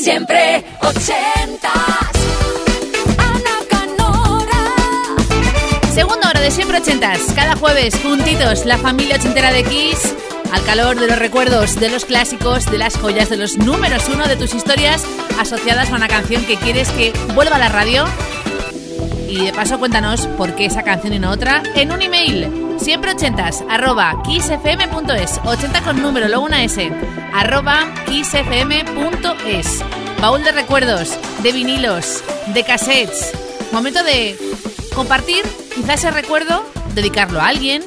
Siempre ochentas. Ana Canora. Segunda hora de siempre ochentas. Cada jueves, juntitos, la familia ochentera de Kiss. Al calor de los recuerdos, de los clásicos, de las joyas, de los números uno de tus historias asociadas a una canción que quieres que vuelva a la radio. Y de paso cuéntanos por qué esa canción y no otra en un email siempre ochentas arroba kissfm.es 80 con número, luego una S arroba kissfm.es baúl de recuerdos, de vinilos, de cassettes momento de compartir quizás ese recuerdo, dedicarlo a alguien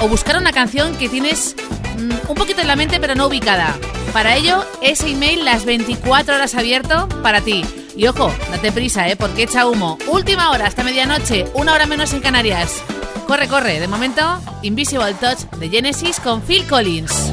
o buscar una canción que tienes mm, un poquito en la mente pero no ubicada para ello, ese email las 24 horas abierto para ti. Y ojo, date prisa, ¿eh? Porque echa humo. Última hora hasta medianoche, una hora menos en Canarias. Corre, corre. De momento, Invisible Touch de Genesis con Phil Collins.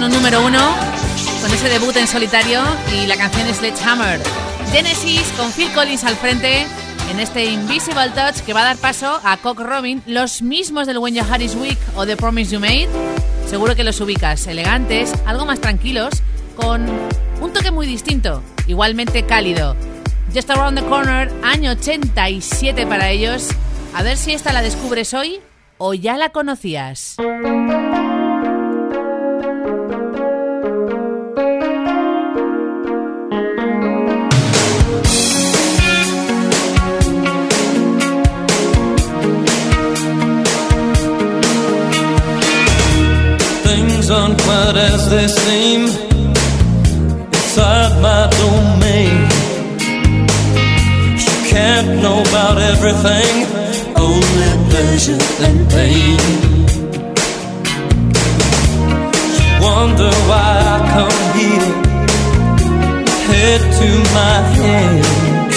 Con un número uno, con ese debut en solitario y la canción Sledgehammer. Genesis con Phil Collins al frente en este Invisible Touch que va a dar paso a Cock Robin, los mismos del When Your Heart Is Weak o The Promise You Made. Seguro que los ubicas, elegantes, algo más tranquilos, con un toque muy distinto, igualmente cálido. Just Around the Corner, año 87 para ellos. A ver si esta la descubres hoy o ya la conocías. Aren't quite as they seem. It's outside my domain. She can't know about everything, only pleasure and pain. She wonder why I come here, head to my hands.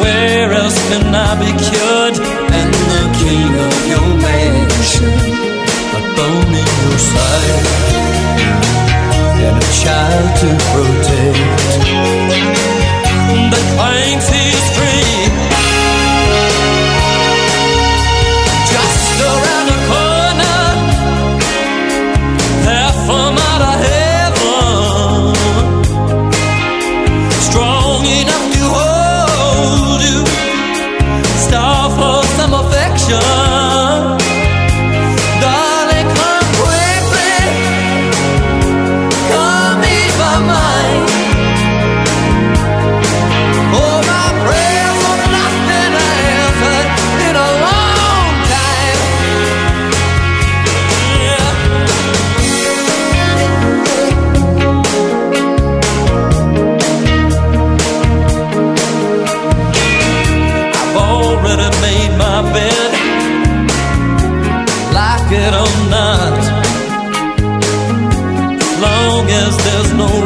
Where else can I be cured? And the king of your mansion, a bone in your side and a child to protect that claims he's free. Just around the corner, half a mile of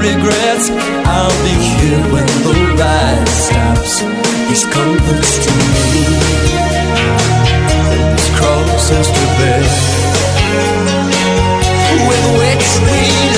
regrets, I'll be here when the ride stops. These comforts to me, and these crosses to bear, with which we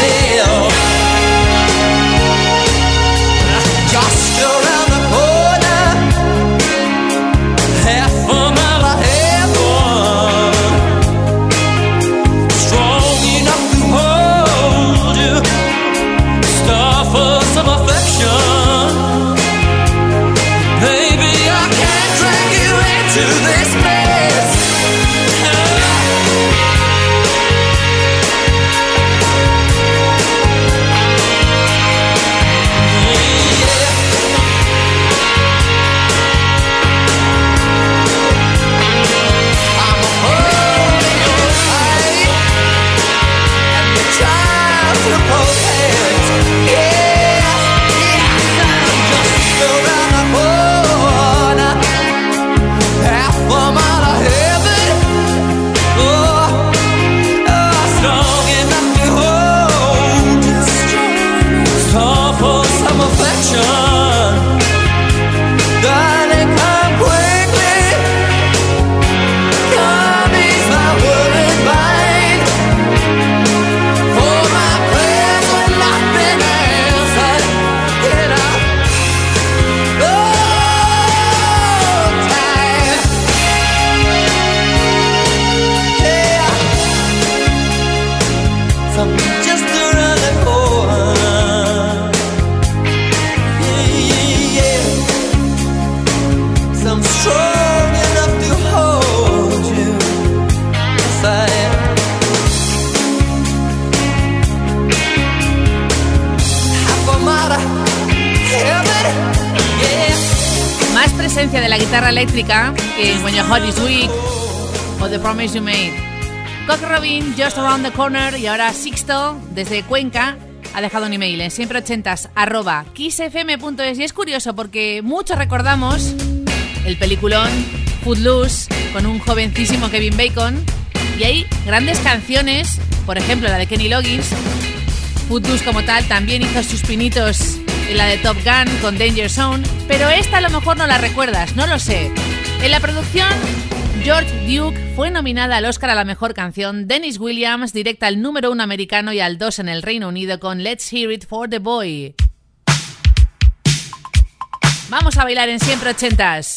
Más presencia de la guitarra eléctrica que en When Your Heart Is Weak o The Promise You Made. Cock Robin, Just Around the Corner y ahora Sixto, desde Cuenca, ha dejado un email en siempre ochentas arroba kissfm.es y es curioso porque muchos recordamos el peliculón Footloose con un jovencísimo Kevin Bacon. Y hay grandes canciones, por ejemplo la de Kenny Loggins, Footloose como tal también hizo sus pinitos en la de Top Gun con Danger Zone, pero esta a lo mejor no la recuerdas, no lo sé. En la producción, George Duke fue nominada al Oscar a la mejor canción, Dennis Williams directa al número uno americano y al 2 en el Reino Unido con Let's Hear It for the Boy. Vamos a bailar en siempre ochentas.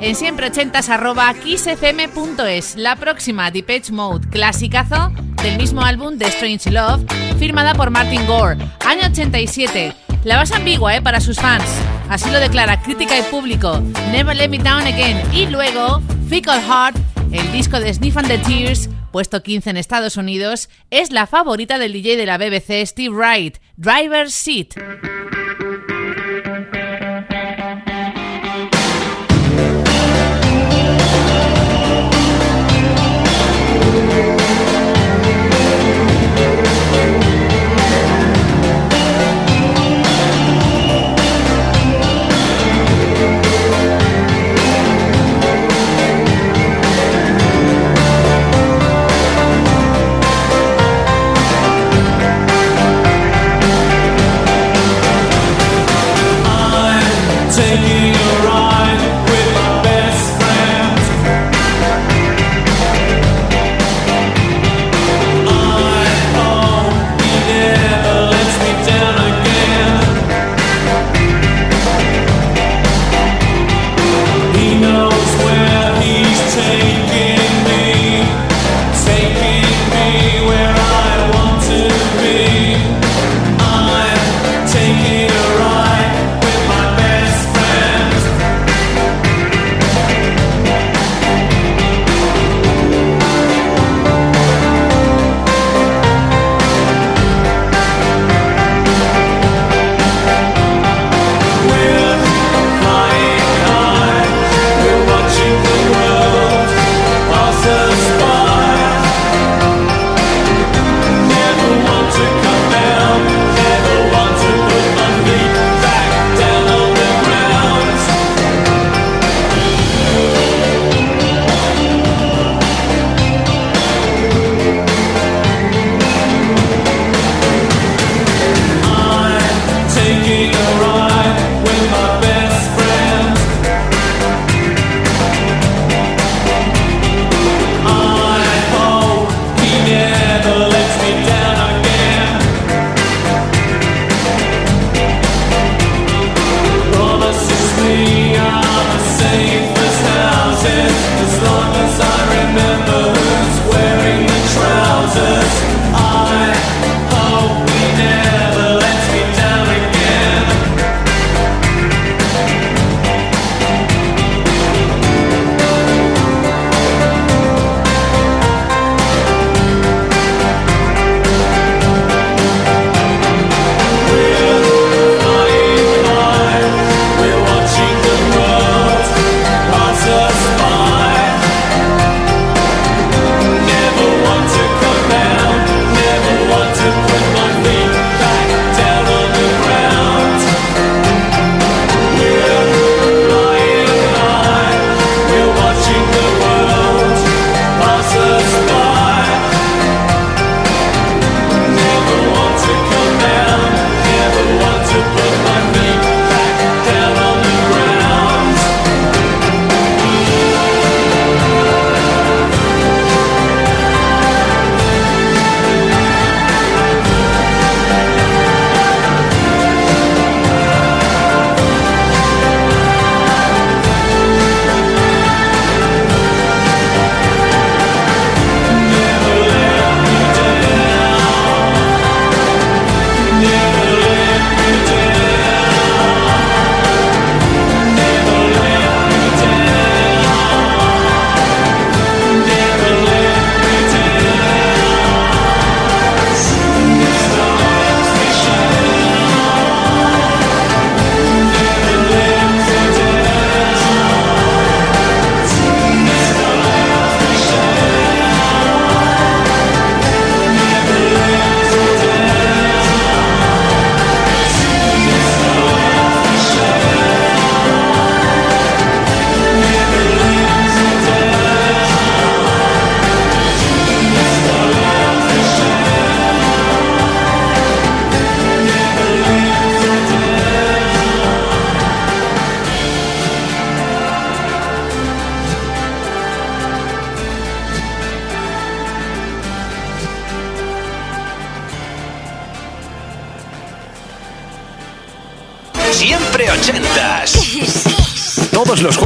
En siempreochentas arroba. La próxima, Depeche Mode, clasicazo del mismo álbum de Strange Love, firmada por Martin Gore, año 87. La base ambigua, ¿eh? Para sus fans. Así lo declara crítica y público. Never Let Me Down Again. Y luego, Fickle Heart, el disco de Sniff and the Tears, puesto 15 en Estados Unidos, es la favorita del DJ de la BBC Steve Wright, Driver's Seat.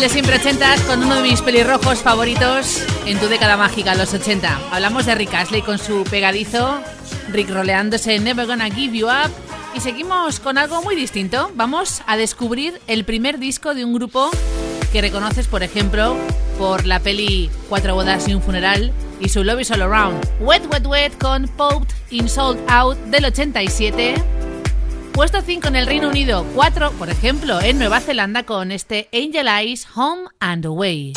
De siempre ochentas con uno de mis pelirrojos favoritos en tu década mágica, los 80. Hablamos de Rick Astley con su pegadizo, Rick roleándose Never Gonna Give You Up. Y seguimos con algo muy distinto. Vamos a descubrir el primer disco de un grupo que reconoces, por ejemplo, por la peli Cuatro bodas y un funeral y su Love is All Around. Wet Wet Wet con Poped in Sold Out del 87. Puesto 5 en el Reino Unido, 4, por ejemplo, en Nueva Zelanda con este Angel Eyes Home and Away.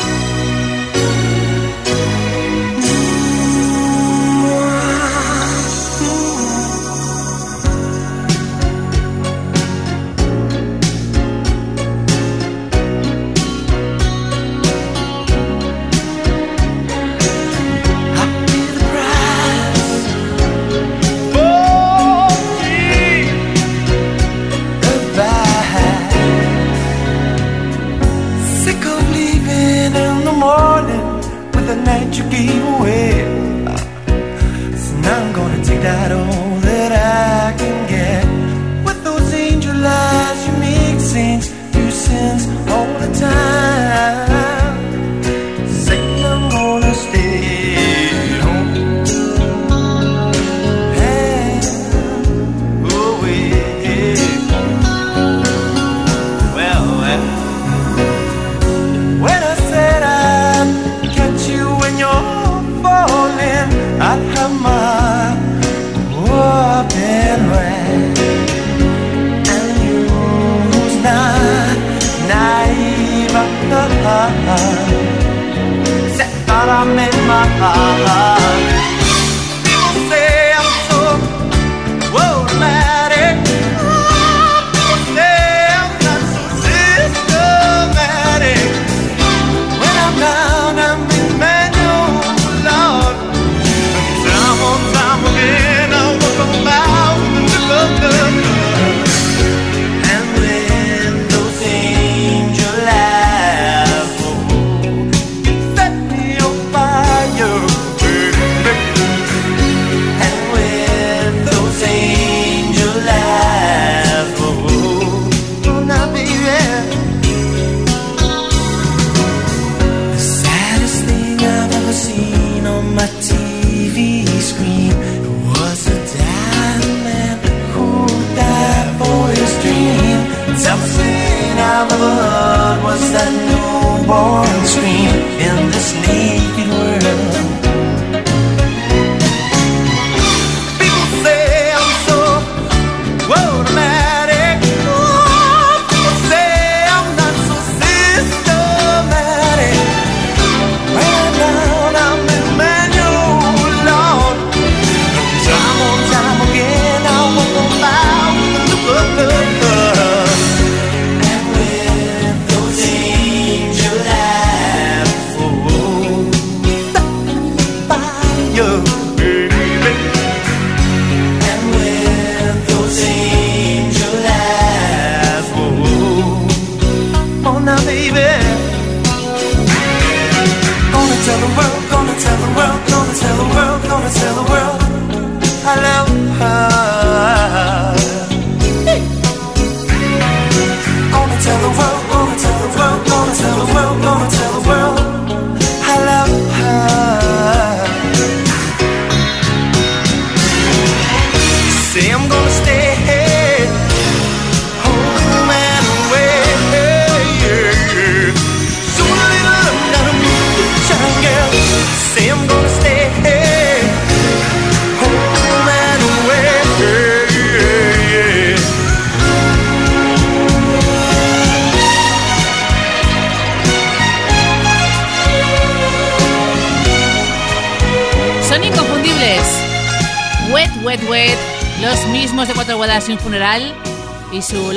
Made my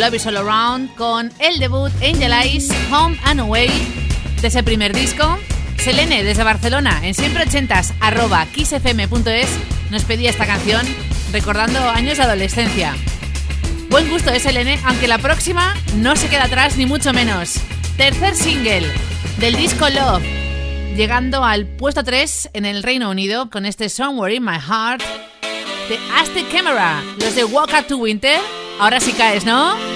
Love is con el debut Angel Eyes, Home and Away. De ese primer disco. Selene, desde Barcelona, en siempre ochentas, arroba kissfm.es, nos pedía esta canción recordando años de adolescencia. Buen gusto es Selene, aunque la próxima no se queda atrás ni mucho menos. Tercer single del disco Love, llegando al puesto 3 en el Reino Unido con este Somewhere in My Heart de Aztec Camera, los de Walk Up to Winter. Ahora sí caes, ¿no?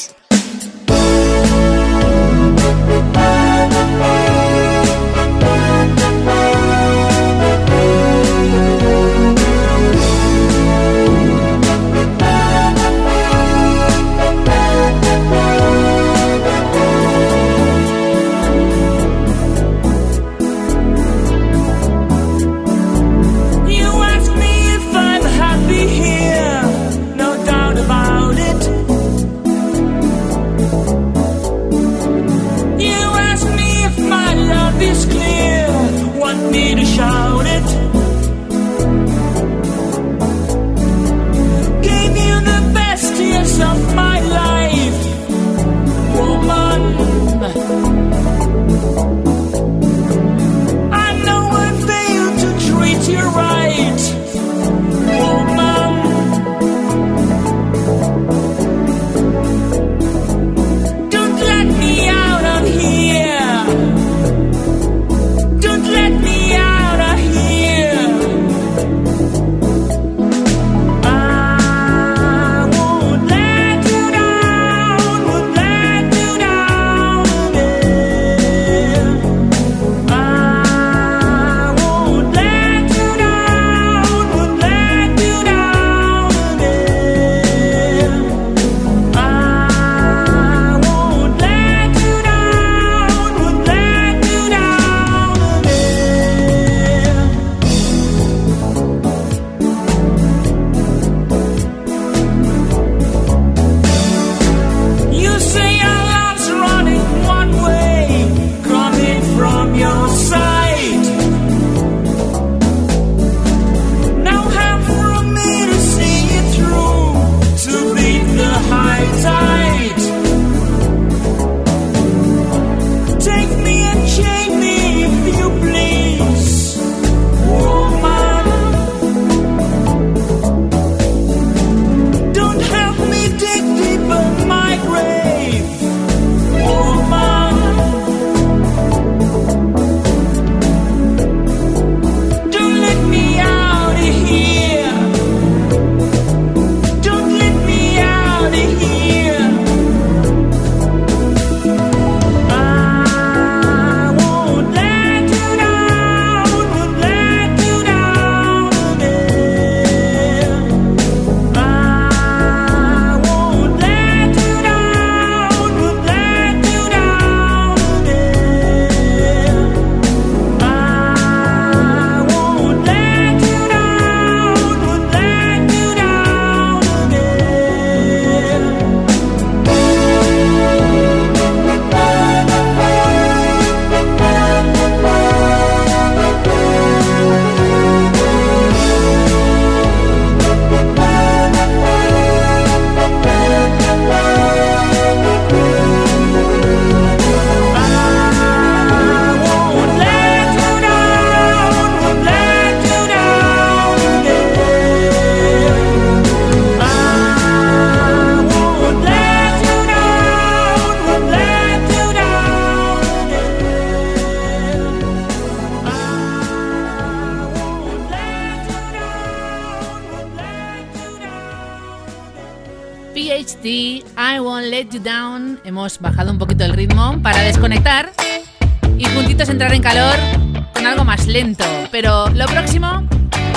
Pero lo próximo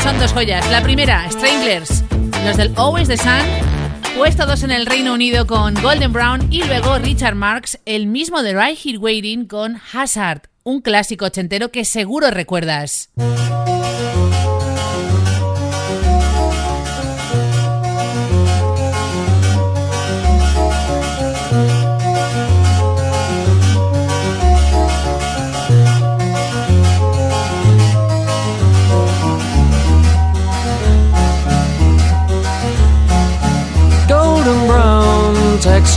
son dos joyas. La primera, Stranglers, los del Always the Sun, puesto dos en el Reino Unido con Golden Brown y luego Richard Marks, el mismo de Right Here Waiting con Hazard, un clásico ochentero que seguro recuerdas.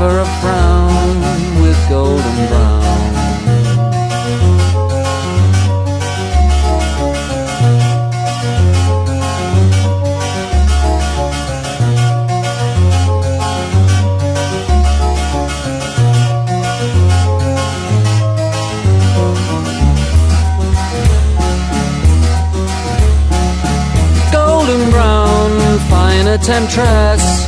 never a frown with golden brown. Golden brown fine temptress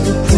The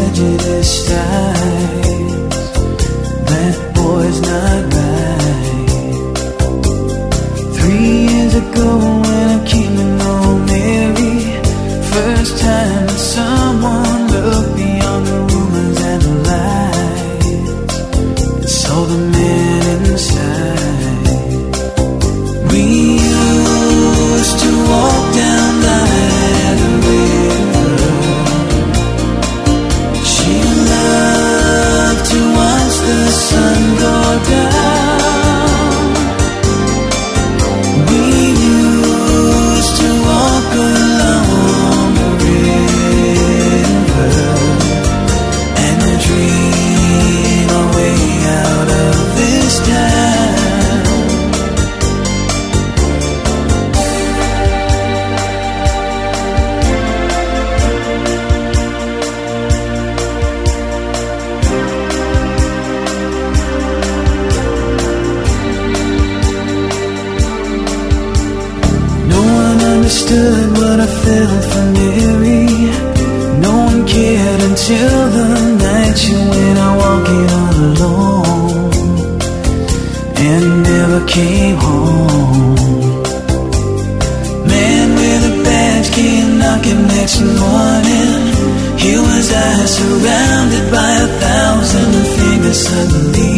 Here surrounded by a thousand fingers suddenly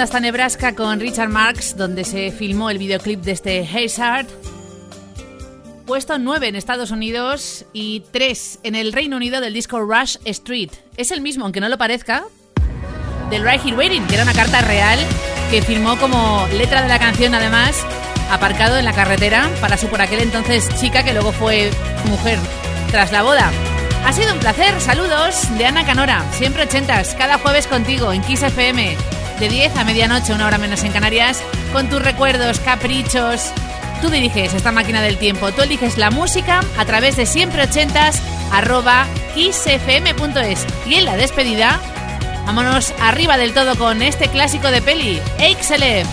Hasta Nebraska con Richard Marx, donde se filmó el videoclip de este Hazard. Puesto 9 en Estados Unidos y 3 en el Reino Unido del disco Rush Street. Es el mismo, aunque no lo parezca, del Right Here Waiting, que era una carta real que firmó como letra de la canción, además, aparcado en la carretera para su por aquel entonces chica que luego fue mujer tras la boda. Ha sido un placer, saludos de Ana Canora, siempre ochentas, cada jueves contigo en Kiss FM, de 10 a medianoche, una hora menos en Canarias, con tus recuerdos, caprichos. Tú diriges esta máquina del tiempo, tú eliges la música a través de siempre ochentas arroba. Y en la despedida, vámonos arriba del todo con este clásico de peli, Excel.